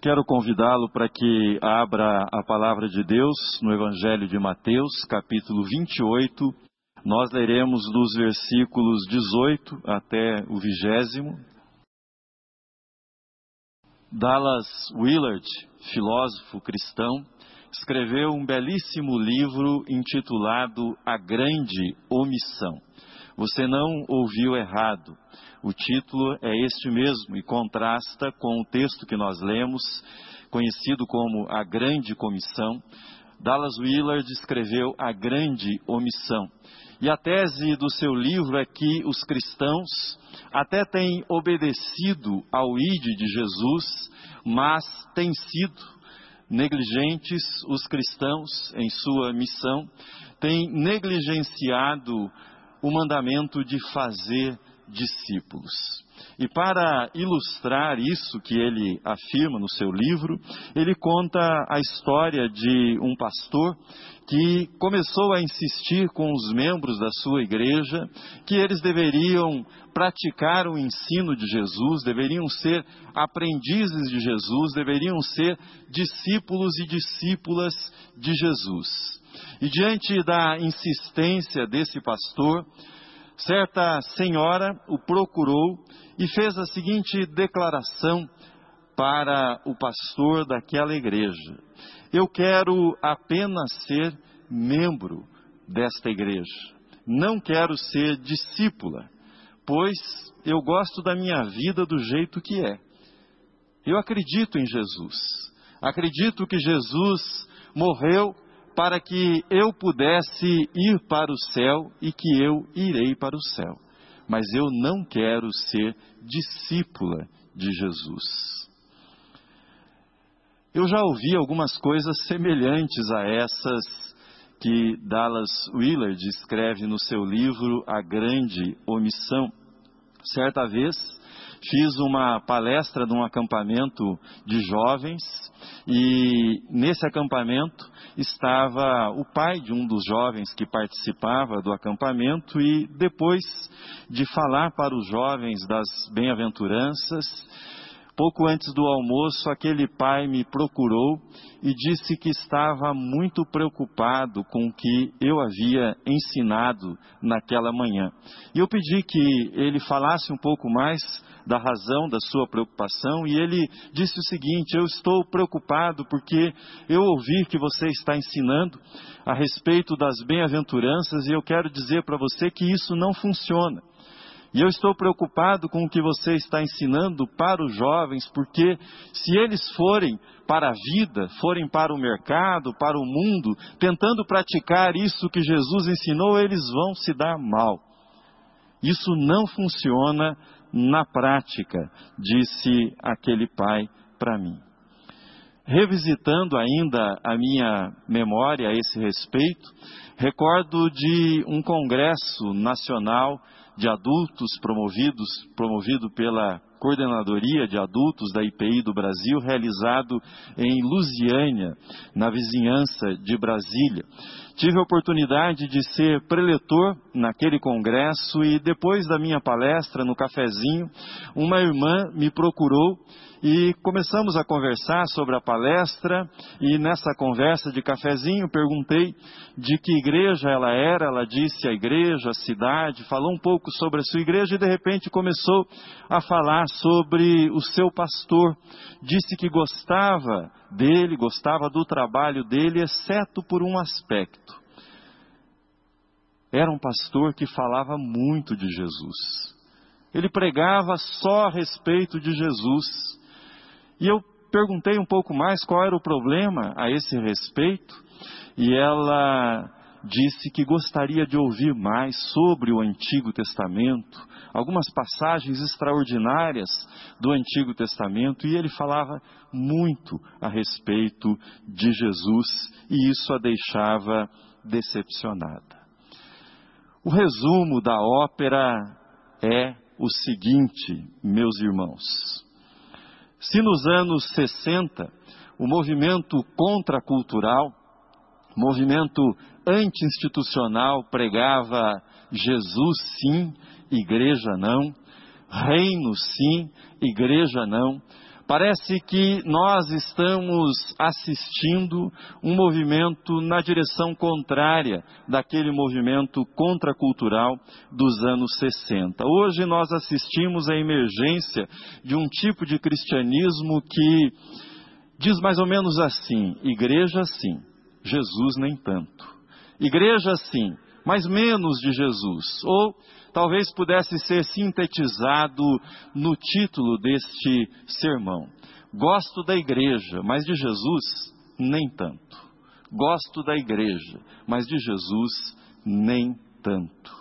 Quero convidá-lo para que abra a palavra de Deus no Evangelho de Mateus, capítulo 28. Nós leremos dos versículos 18 até o vigésimo. Dallas Willard, filósofo cristão, escreveu um belíssimo livro intitulado A Grande Omissão. Você não ouviu errado. O título é este mesmo e contrasta com o texto que nós lemos, conhecido como A Grande Comissão. Dallas Willard escreveu A Grande Omissão. E a tese do seu livro é que os cristãos até têm obedecido ao ID de Jesus, mas têm sido negligentes os cristãos em sua missão, têm negligenciado o mandamento de fazer discípulos. E para ilustrar isso que ele afirma no seu livro, ele conta a história de um pastor que começou a insistir com os membros da sua igreja que eles deveriam praticar o ensino de Jesus, deveriam ser aprendizes de Jesus, deveriam ser discípulos e discípulas de Jesus. E diante da insistência desse pastor, certa senhora o procurou e fez a seguinte declaração para o pastor daquela igreja: Eu quero apenas ser membro desta igreja, não quero ser discípula, pois eu gosto da minha vida do jeito que é. Eu acredito em Jesus, acredito que Jesus morreu para que eu pudesse ir para o céu e que eu irei para o céu. Mas eu não quero ser discípula de Jesus. Eu já ouvi algumas coisas semelhantes a essas que Dallas Willard escreve no seu livro A Grande Omissão. Certa vez, fiz uma palestra num acampamento de jovens e nesse acampamento estava o pai de um dos jovens que participava do acampamento e depois de falar para os jovens das bem-aventuranças, pouco antes do almoço, aquele pai me procurou e disse que estava muito preocupado com o que eu havia ensinado naquela manhã. E eu pedi que ele falasse um pouco mais da razão da sua preocupação e ele disse o seguinte: Eu estou preocupado porque eu ouvi que você está ensinando a respeito das bem-aventuranças e eu quero dizer para você que isso não funciona. E eu estou preocupado com o que você está ensinando para os jovens, porque se eles forem para a vida, forem para o mercado, para o mundo, tentando praticar isso que Jesus ensinou, eles vão se dar mal. Isso não funciona na prática, disse aquele pai para mim. Revisitando ainda a minha memória a esse respeito, recordo de um congresso nacional de adultos promovidos, promovido pela Coordenadoria de Adultos da IPI do Brasil, realizado em Lusiânia, na vizinhança de Brasília. Tive a oportunidade de ser preletor naquele congresso e depois da minha palestra no cafezinho, uma irmã me procurou e começamos a conversar sobre a palestra e nessa conversa de cafezinho perguntei de que igreja ela era, ela disse a igreja, a cidade, falou um pouco sobre a sua igreja e de repente começou a falar sobre o seu pastor. Disse que gostava dele, gostava do trabalho dele, exceto por um aspecto. Era um pastor que falava muito de Jesus. Ele pregava só a respeito de Jesus e eu perguntei um pouco mais qual era o problema a esse respeito, e ela disse que gostaria de ouvir mais sobre o Antigo Testamento, algumas passagens extraordinárias do Antigo Testamento, e ele falava muito a respeito de Jesus, e isso a deixava decepcionada. O resumo da ópera é o seguinte, meus irmãos. Se nos anos 60 o movimento contracultural, movimento anti-institucional pregava Jesus sim, igreja não, reino sim, igreja não, Parece que nós estamos assistindo um movimento na direção contrária daquele movimento contracultural dos anos 60. Hoje nós assistimos à emergência de um tipo de cristianismo que diz mais ou menos assim: igreja sim, Jesus nem tanto. Igreja sim, mas menos de Jesus. Ou talvez pudesse ser sintetizado no título deste sermão. Gosto da igreja, mas de Jesus nem tanto. Gosto da igreja, mas de Jesus nem tanto.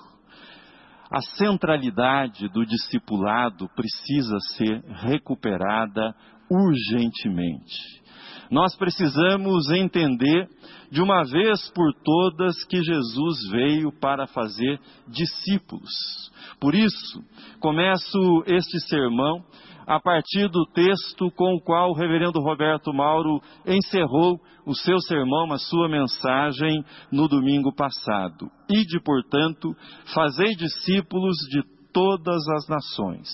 A centralidade do discipulado precisa ser recuperada urgentemente. Nós precisamos entender de uma vez por todas que Jesus veio para fazer discípulos. Por isso, começo este sermão a partir do texto com o qual o reverendo Roberto Mauro encerrou o seu sermão, a sua mensagem no domingo passado. Ide, portanto, fazei discípulos de todas as nações.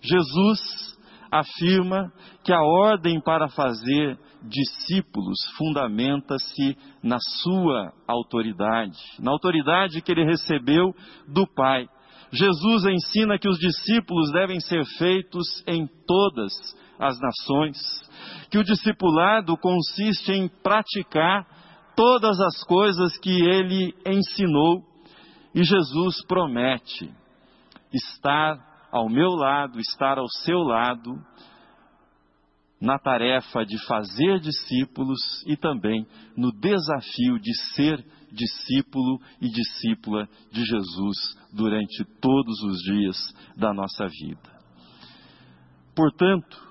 Jesus afirma que a ordem para fazer discípulos fundamenta-se na sua autoridade, na autoridade que ele recebeu do Pai. Jesus ensina que os discípulos devem ser feitos em todas as nações, que o discipulado consiste em praticar todas as coisas que ele ensinou, e Jesus promete estar ao meu lado, estar ao seu lado, na tarefa de fazer discípulos e também no desafio de ser discípulo e discípula de Jesus durante todos os dias da nossa vida. Portanto,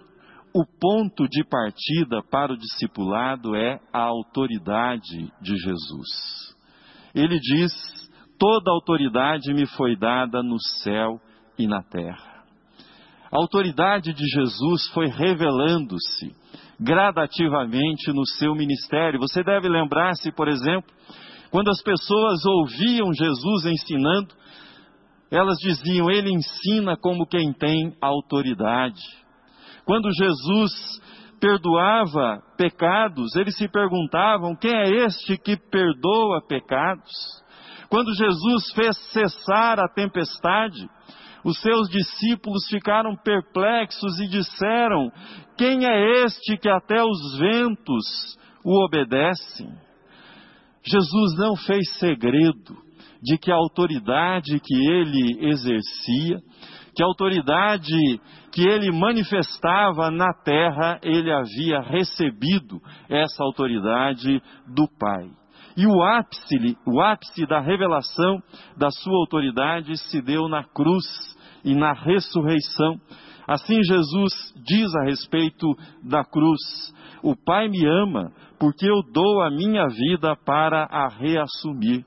o ponto de partida para o discipulado é a autoridade de Jesus. Ele diz: Toda autoridade me foi dada no céu e na terra. A autoridade de Jesus foi revelando-se gradativamente no seu ministério. Você deve lembrar-se, por exemplo, quando as pessoas ouviam Jesus ensinando, elas diziam: Ele ensina como quem tem autoridade. Quando Jesus perdoava pecados, eles se perguntavam: Quem é este que perdoa pecados? Quando Jesus fez cessar a tempestade, os seus discípulos ficaram perplexos e disseram: Quem é este que até os ventos o obedecem? Jesus não fez segredo de que a autoridade que ele exercia, que a autoridade que ele manifestava na terra, ele havia recebido essa autoridade do Pai. E o ápice, o ápice da revelação da sua autoridade se deu na cruz, e na ressurreição. Assim Jesus diz a respeito da cruz: O Pai me ama porque eu dou a minha vida para a reassumir.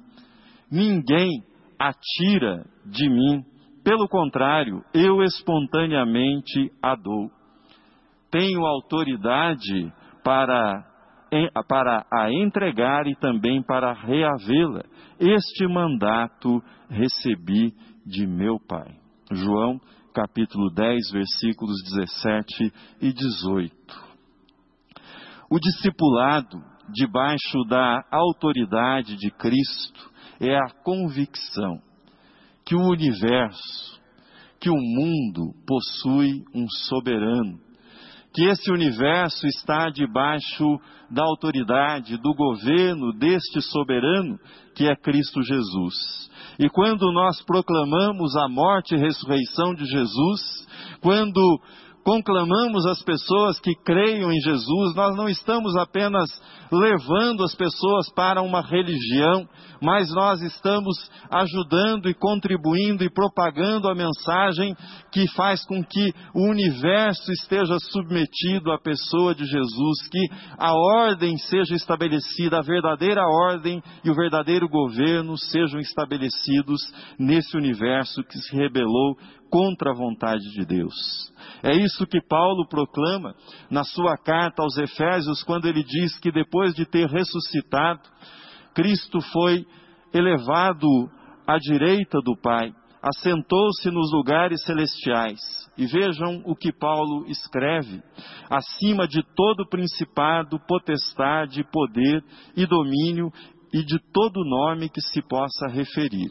Ninguém a tira de mim, pelo contrário, eu espontaneamente a dou. Tenho autoridade para, para a entregar e também para reavê-la. Este mandato recebi de meu Pai. João capítulo 10, versículos 17 e 18. O discipulado, debaixo da autoridade de Cristo, é a convicção que o universo, que o mundo possui um soberano, que esse universo está debaixo da autoridade, do governo deste soberano, que é Cristo Jesus e quando nós proclamamos a morte e ressurreição de Jesus, quando conclamamos as pessoas que creiam em Jesus, nós não estamos apenas levando as pessoas para uma religião, mas nós estamos ajudando e contribuindo e propagando a mensagem que faz com que o universo esteja submetido à pessoa de Jesus, que a ordem seja estabelecida, a verdadeira ordem e o verdadeiro governo sejam estabelecidos nesse universo que se rebelou contra a vontade de Deus. É isso que Paulo proclama na sua carta aos Efésios, quando ele diz que depois de ter ressuscitado, Cristo foi elevado à direita do Pai, assentou-se nos lugares celestiais E vejam o que Paulo escreve: acima de todo principado, potestade, poder e domínio, e de todo nome que se possa referir.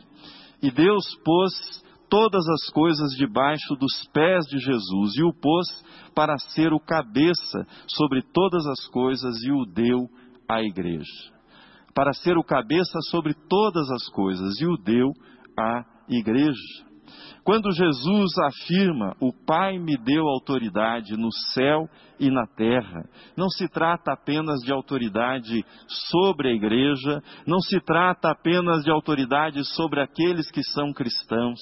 E Deus pôs todas as coisas debaixo dos pés de Jesus e o pôs para ser o cabeça sobre todas as coisas e o deu à igreja. Para ser o cabeça sobre todas as coisas e o deu à igreja. Quando Jesus afirma: O Pai me deu autoridade no céu e na terra, não se trata apenas de autoridade sobre a igreja, não se trata apenas de autoridade sobre aqueles que são cristãos,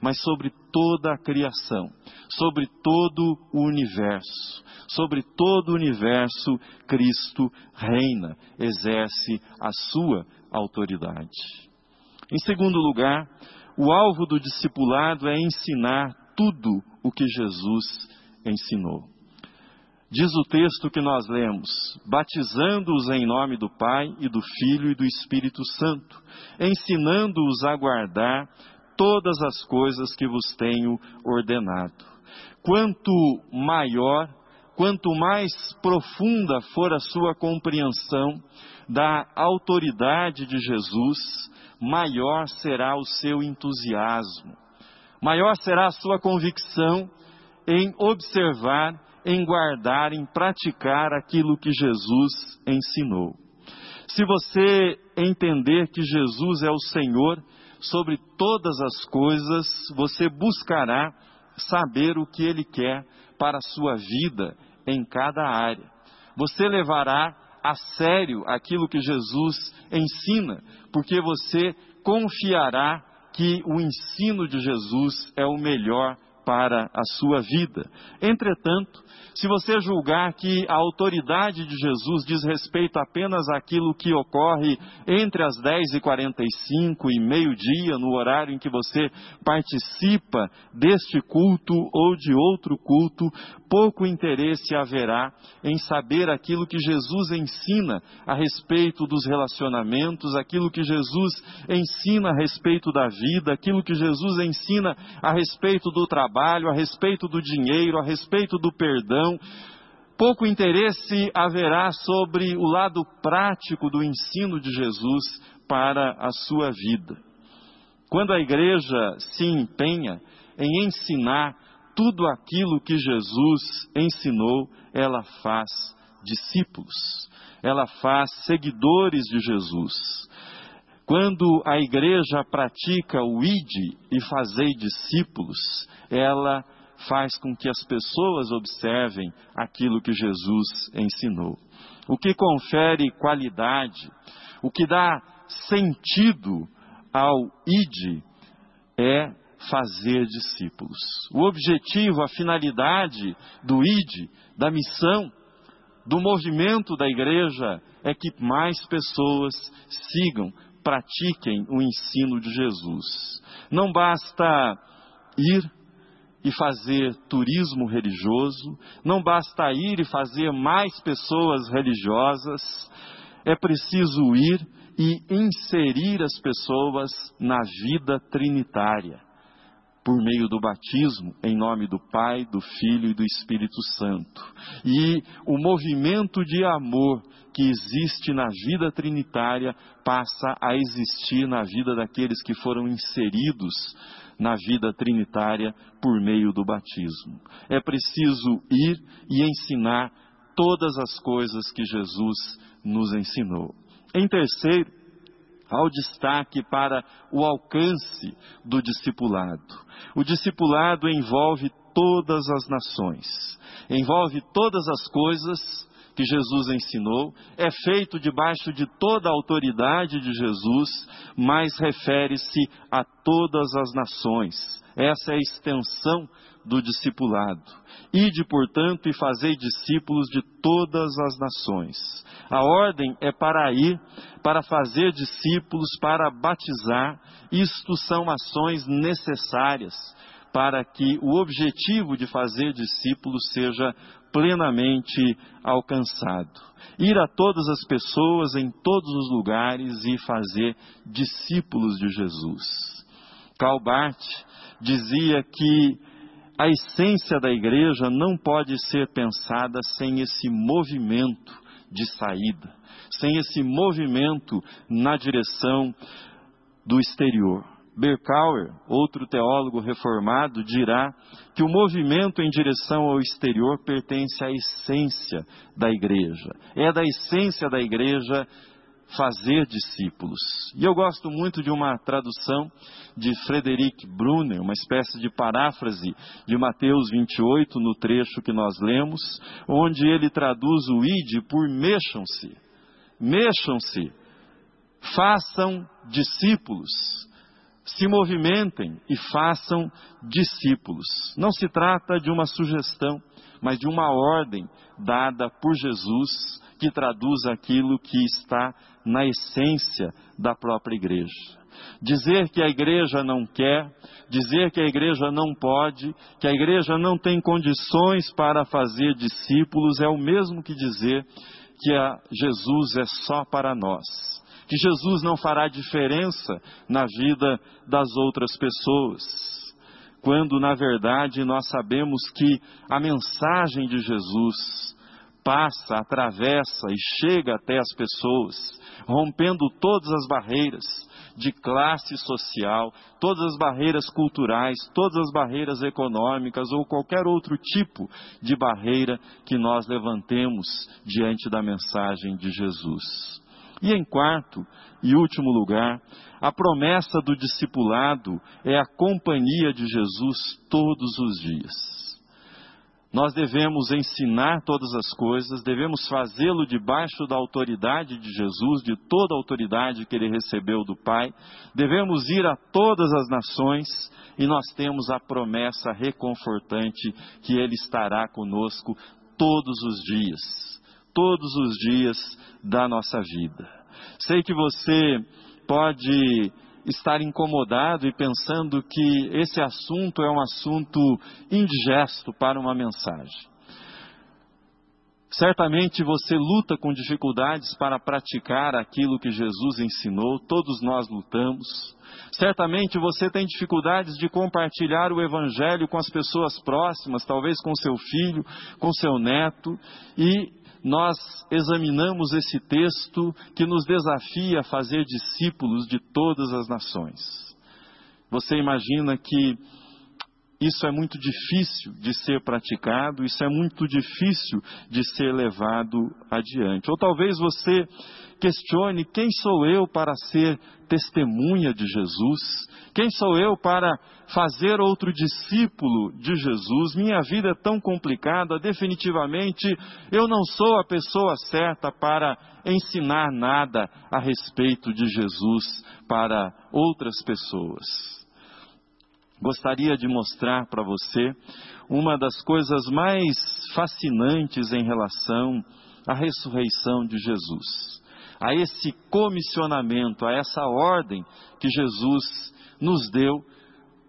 mas sobre toda a criação, sobre todo o universo. Sobre todo o universo, Cristo reina, exerce a sua autoridade. Em segundo lugar, o alvo do discipulado é ensinar tudo o que Jesus ensinou. Diz o texto que nós lemos: batizando-os em nome do Pai e do Filho e do Espírito Santo, ensinando-os a guardar todas as coisas que vos tenho ordenado. Quanto maior, quanto mais profunda for a sua compreensão da autoridade de Jesus, maior será o seu entusiasmo, maior será a sua convicção em observar, em guardar, em praticar aquilo que Jesus ensinou. Se você entender que Jesus é o Senhor sobre todas as coisas, você buscará saber o que Ele quer para a sua vida em cada área. Você levará a sério aquilo que Jesus ensina, porque você confiará que o ensino de Jesus é o melhor para a sua vida. Entretanto, se você julgar que a autoridade de Jesus diz respeito apenas àquilo que ocorre entre as 10h45 e meio-dia, no horário em que você participa deste culto ou de outro culto, pouco interesse haverá em saber aquilo que Jesus ensina a respeito dos relacionamentos, aquilo que Jesus ensina a respeito da vida, aquilo que Jesus ensina a respeito do trabalho, a respeito do dinheiro, a respeito do perdão pouco interesse haverá sobre o lado prático do ensino de Jesus para a sua vida. Quando a igreja se empenha em ensinar tudo aquilo que Jesus ensinou, ela faz discípulos, ela faz seguidores de Jesus. Quando a igreja pratica o ide e fazei discípulos, ela faz com que as pessoas observem aquilo que Jesus ensinou. O que confere qualidade, o que dá sentido ao id é fazer discípulos. O objetivo, a finalidade do id, da missão, do movimento da igreja é que mais pessoas sigam, pratiquem o ensino de Jesus. Não basta ir e fazer turismo religioso, não basta ir e fazer mais pessoas religiosas, é preciso ir e inserir as pessoas na vida trinitária, por meio do batismo, em nome do Pai, do Filho e do Espírito Santo. E o movimento de amor que existe na vida trinitária passa a existir na vida daqueles que foram inseridos na vida trinitária por meio do batismo. É preciso ir e ensinar todas as coisas que Jesus nos ensinou. Em terceiro, ao destaque para o alcance do discipulado. O discipulado envolve todas as nações, envolve todas as coisas que Jesus ensinou, é feito debaixo de toda a autoridade de Jesus, mas refere-se a todas as nações. Essa é a extensão do discipulado. Ide, portanto, e fazei discípulos de todas as nações. A ordem é para ir, para fazer discípulos, para batizar. Isto são ações necessárias para que o objetivo de fazer discípulos seja plenamente alcançado. Ir a todas as pessoas em todos os lugares e fazer discípulos de Jesus. Karl dizia que a essência da igreja não pode ser pensada sem esse movimento de saída, sem esse movimento na direção do exterior. Berkauer, outro teólogo reformado, dirá que o movimento em direção ao exterior pertence à essência da igreja. É da essência da igreja fazer discípulos. E eu gosto muito de uma tradução de Frederic Brunner, uma espécie de paráfrase de Mateus 28, no trecho que nós lemos, onde ele traduz o ide por mexam-se. Mexam-se, façam discípulos, se movimentem e façam discípulos. Não se trata de uma sugestão, mas de uma ordem dada por Jesus que traduz aquilo que está na essência da própria igreja. Dizer que a igreja não quer, dizer que a igreja não pode, que a igreja não tem condições para fazer discípulos, é o mesmo que dizer que Jesus é só para nós. Que Jesus não fará diferença na vida das outras pessoas. Quando, na verdade, nós sabemos que a mensagem de Jesus passa, atravessa e chega até as pessoas, rompendo todas as barreiras de classe social, todas as barreiras culturais, todas as barreiras econômicas ou qualquer outro tipo de barreira que nós levantemos diante da mensagem de Jesus. E em quarto e último lugar, a promessa do discipulado é a companhia de Jesus todos os dias. Nós devemos ensinar todas as coisas, devemos fazê-lo debaixo da autoridade de Jesus, de toda a autoridade que ele recebeu do Pai. Devemos ir a todas as nações e nós temos a promessa reconfortante que ele estará conosco todos os dias, todos os dias da nossa vida. Sei que você pode estar incomodado e pensando que esse assunto é um assunto indigesto para uma mensagem. Certamente você luta com dificuldades para praticar aquilo que Jesus ensinou, todos nós lutamos. Certamente você tem dificuldades de compartilhar o Evangelho com as pessoas próximas, talvez com seu filho, com seu neto, e nós examinamos esse texto que nos desafia a fazer discípulos de todas as nações. Você imagina que isso é muito difícil de ser praticado, isso é muito difícil de ser levado adiante. Ou talvez você questione: quem sou eu para ser testemunha de Jesus? Quem sou eu para fazer outro discípulo de Jesus? Minha vida é tão complicada, definitivamente eu não sou a pessoa certa para ensinar nada a respeito de Jesus para outras pessoas. Gostaria de mostrar para você uma das coisas mais fascinantes em relação à ressurreição de Jesus a esse comissionamento, a essa ordem que Jesus nos deu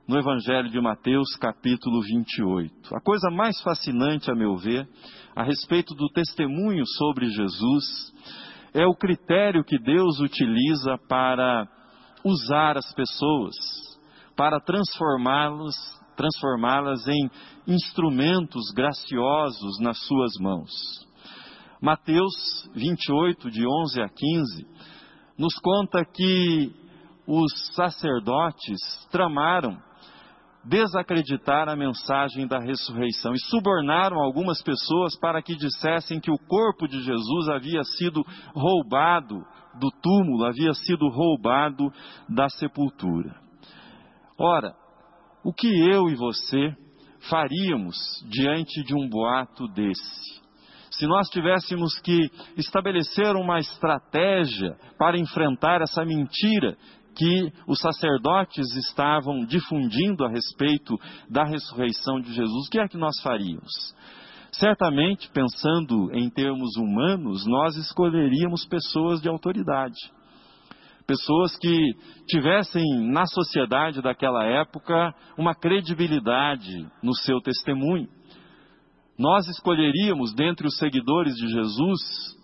no Evangelho de Mateus, capítulo 28. A coisa mais fascinante, a meu ver, a respeito do testemunho sobre Jesus, é o critério que Deus utiliza para usar as pessoas, para transformá-las transformá-las em instrumentos graciosos nas suas mãos. Mateus 28, de 11 a 15, nos conta que os sacerdotes tramaram desacreditar a mensagem da ressurreição e subornaram algumas pessoas para que dissessem que o corpo de Jesus havia sido roubado do túmulo, havia sido roubado da sepultura. Ora, o que eu e você faríamos diante de um boato desse? Se nós tivéssemos que estabelecer uma estratégia para enfrentar essa mentira que os sacerdotes estavam difundindo a respeito da ressurreição de Jesus, o que é que nós faríamos? Certamente, pensando em termos humanos, nós escolheríamos pessoas de autoridade. Pessoas que tivessem na sociedade daquela época uma credibilidade no seu testemunho nós escolheríamos dentre os seguidores de Jesus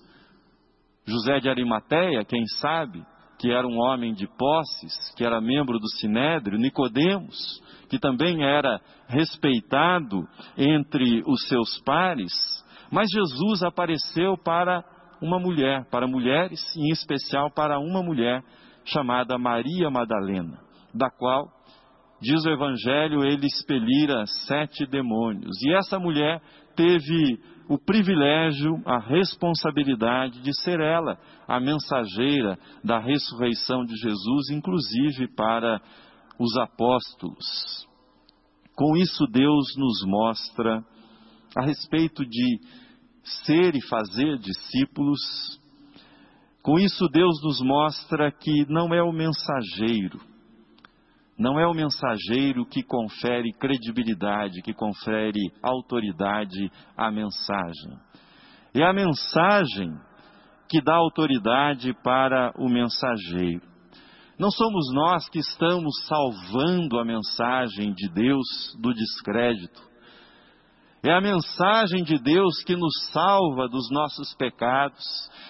José de Arimateia, quem sabe, que era um homem de posses, que era membro do Sinédrio, Nicodemos, que também era respeitado entre os seus pares, mas Jesus apareceu para uma mulher, para mulheres, e em especial para uma mulher chamada Maria Madalena, da qual, diz o Evangelho, ele expelira sete demônios. E essa mulher teve o privilégio, a responsabilidade de ser ela a mensageira da ressurreição de Jesus, inclusive para os apóstolos. Com isso, Deus nos mostra a respeito de ser e fazer discípulos. Com isso, Deus nos mostra que não é o mensageiro, não é o mensageiro que confere credibilidade, que confere autoridade à mensagem. É a mensagem que dá autoridade para o mensageiro. Não somos nós que estamos salvando a mensagem de Deus do descrédito. É a mensagem de Deus que nos salva dos nossos pecados,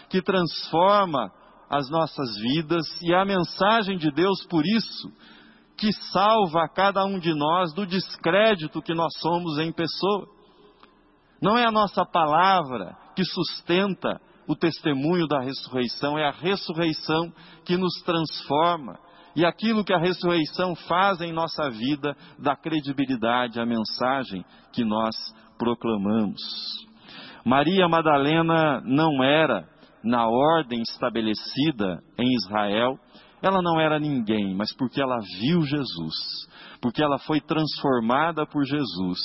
que transforma as nossas vidas, e é a mensagem de Deus, por isso, que salva a cada um de nós do descrédito que nós somos em pessoa. Não é a nossa palavra que sustenta o testemunho da ressurreição, é a ressurreição que nos transforma. E aquilo que a ressurreição faz em nossa vida dá credibilidade à mensagem que nós proclamamos. Maria Madalena não era, na ordem estabelecida em Israel, ela não era ninguém, mas porque ela viu Jesus, porque ela foi transformada por Jesus,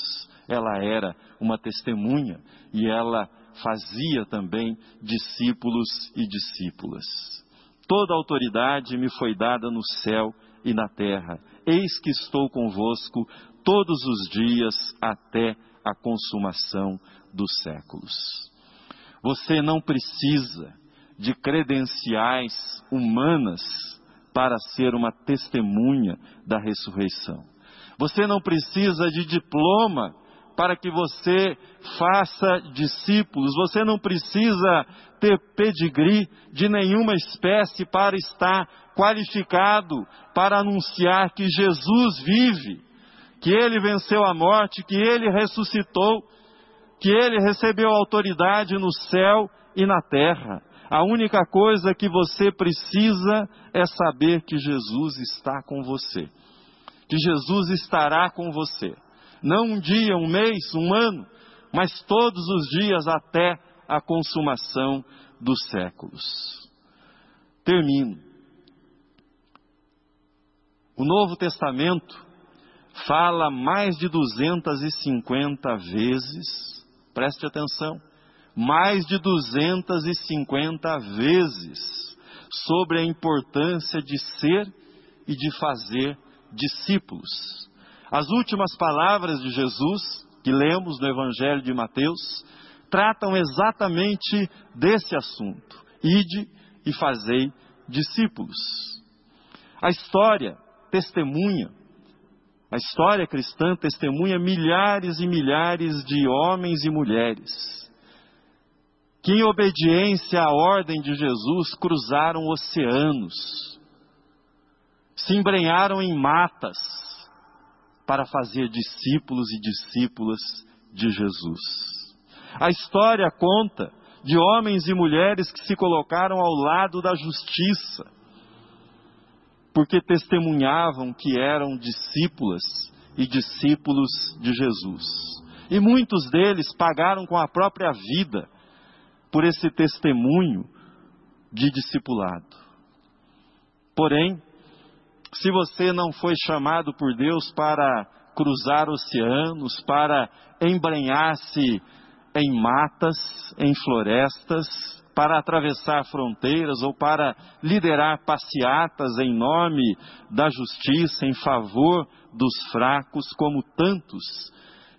ela era uma testemunha e ela fazia também discípulos e discípulas. Toda autoridade me foi dada no céu e na terra. Eis que estou convosco todos os dias até a consumação dos séculos. Você não precisa de credenciais humanas para ser uma testemunha da ressurreição. Você não precisa de diploma para que você faça discípulos. Você não precisa ter pedigree de nenhuma espécie para estar qualificado para anunciar que Jesus vive, que ele venceu a morte, que ele ressuscitou, que ele recebeu autoridade no céu e na terra. A única coisa que você precisa é saber que Jesus está com você. Que Jesus estará com você. Não um dia, um mês, um ano, mas todos os dias até a consumação dos séculos. Termino. O Novo Testamento fala mais de 250 vezes, preste atenção, mais de 250 vezes sobre a importância de ser e de fazer discípulos. As últimas palavras de Jesus, que lemos no Evangelho de Mateus, tratam exatamente desse assunto: ide e fazei discípulos. A história testemunha, a história cristã testemunha milhares e milhares de homens e mulheres que, em obediência à ordem de Jesus, cruzaram oceanos, se embrenharam em matas para fazer discípulos e discípulas de Jesus. A história conta de homens e mulheres que se colocaram ao lado da justiça, porque testemunhavam que eram discípulas e discípulos de Jesus. E muitos deles pagaram com a própria vida por esse testemunho de discipulado. Porém, se você não foi chamado por Deus para cruzar oceanos, para embrenhar-se em matas, em florestas, para atravessar fronteiras ou para liderar passeatas em nome da justiça, em favor dos fracos, como tantos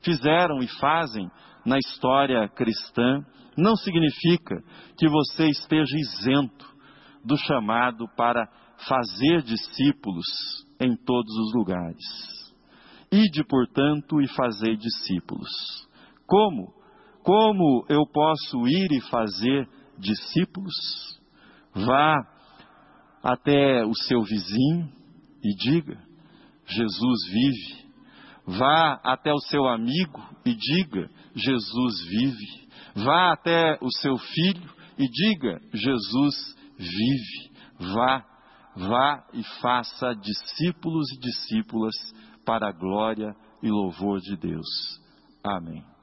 fizeram e fazem na história cristã, não significa que você esteja isento do chamado para fazer discípulos em todos os lugares. Ide, portanto, e fazei discípulos. Como? Como eu posso ir e fazer discípulos? Vá até o seu vizinho e diga: Jesus vive. Vá até o seu amigo e diga: Jesus vive. Vá até o seu filho e diga: Jesus vive. Vá, vá e faça discípulos e discípulas para a glória e louvor de Deus. Amém.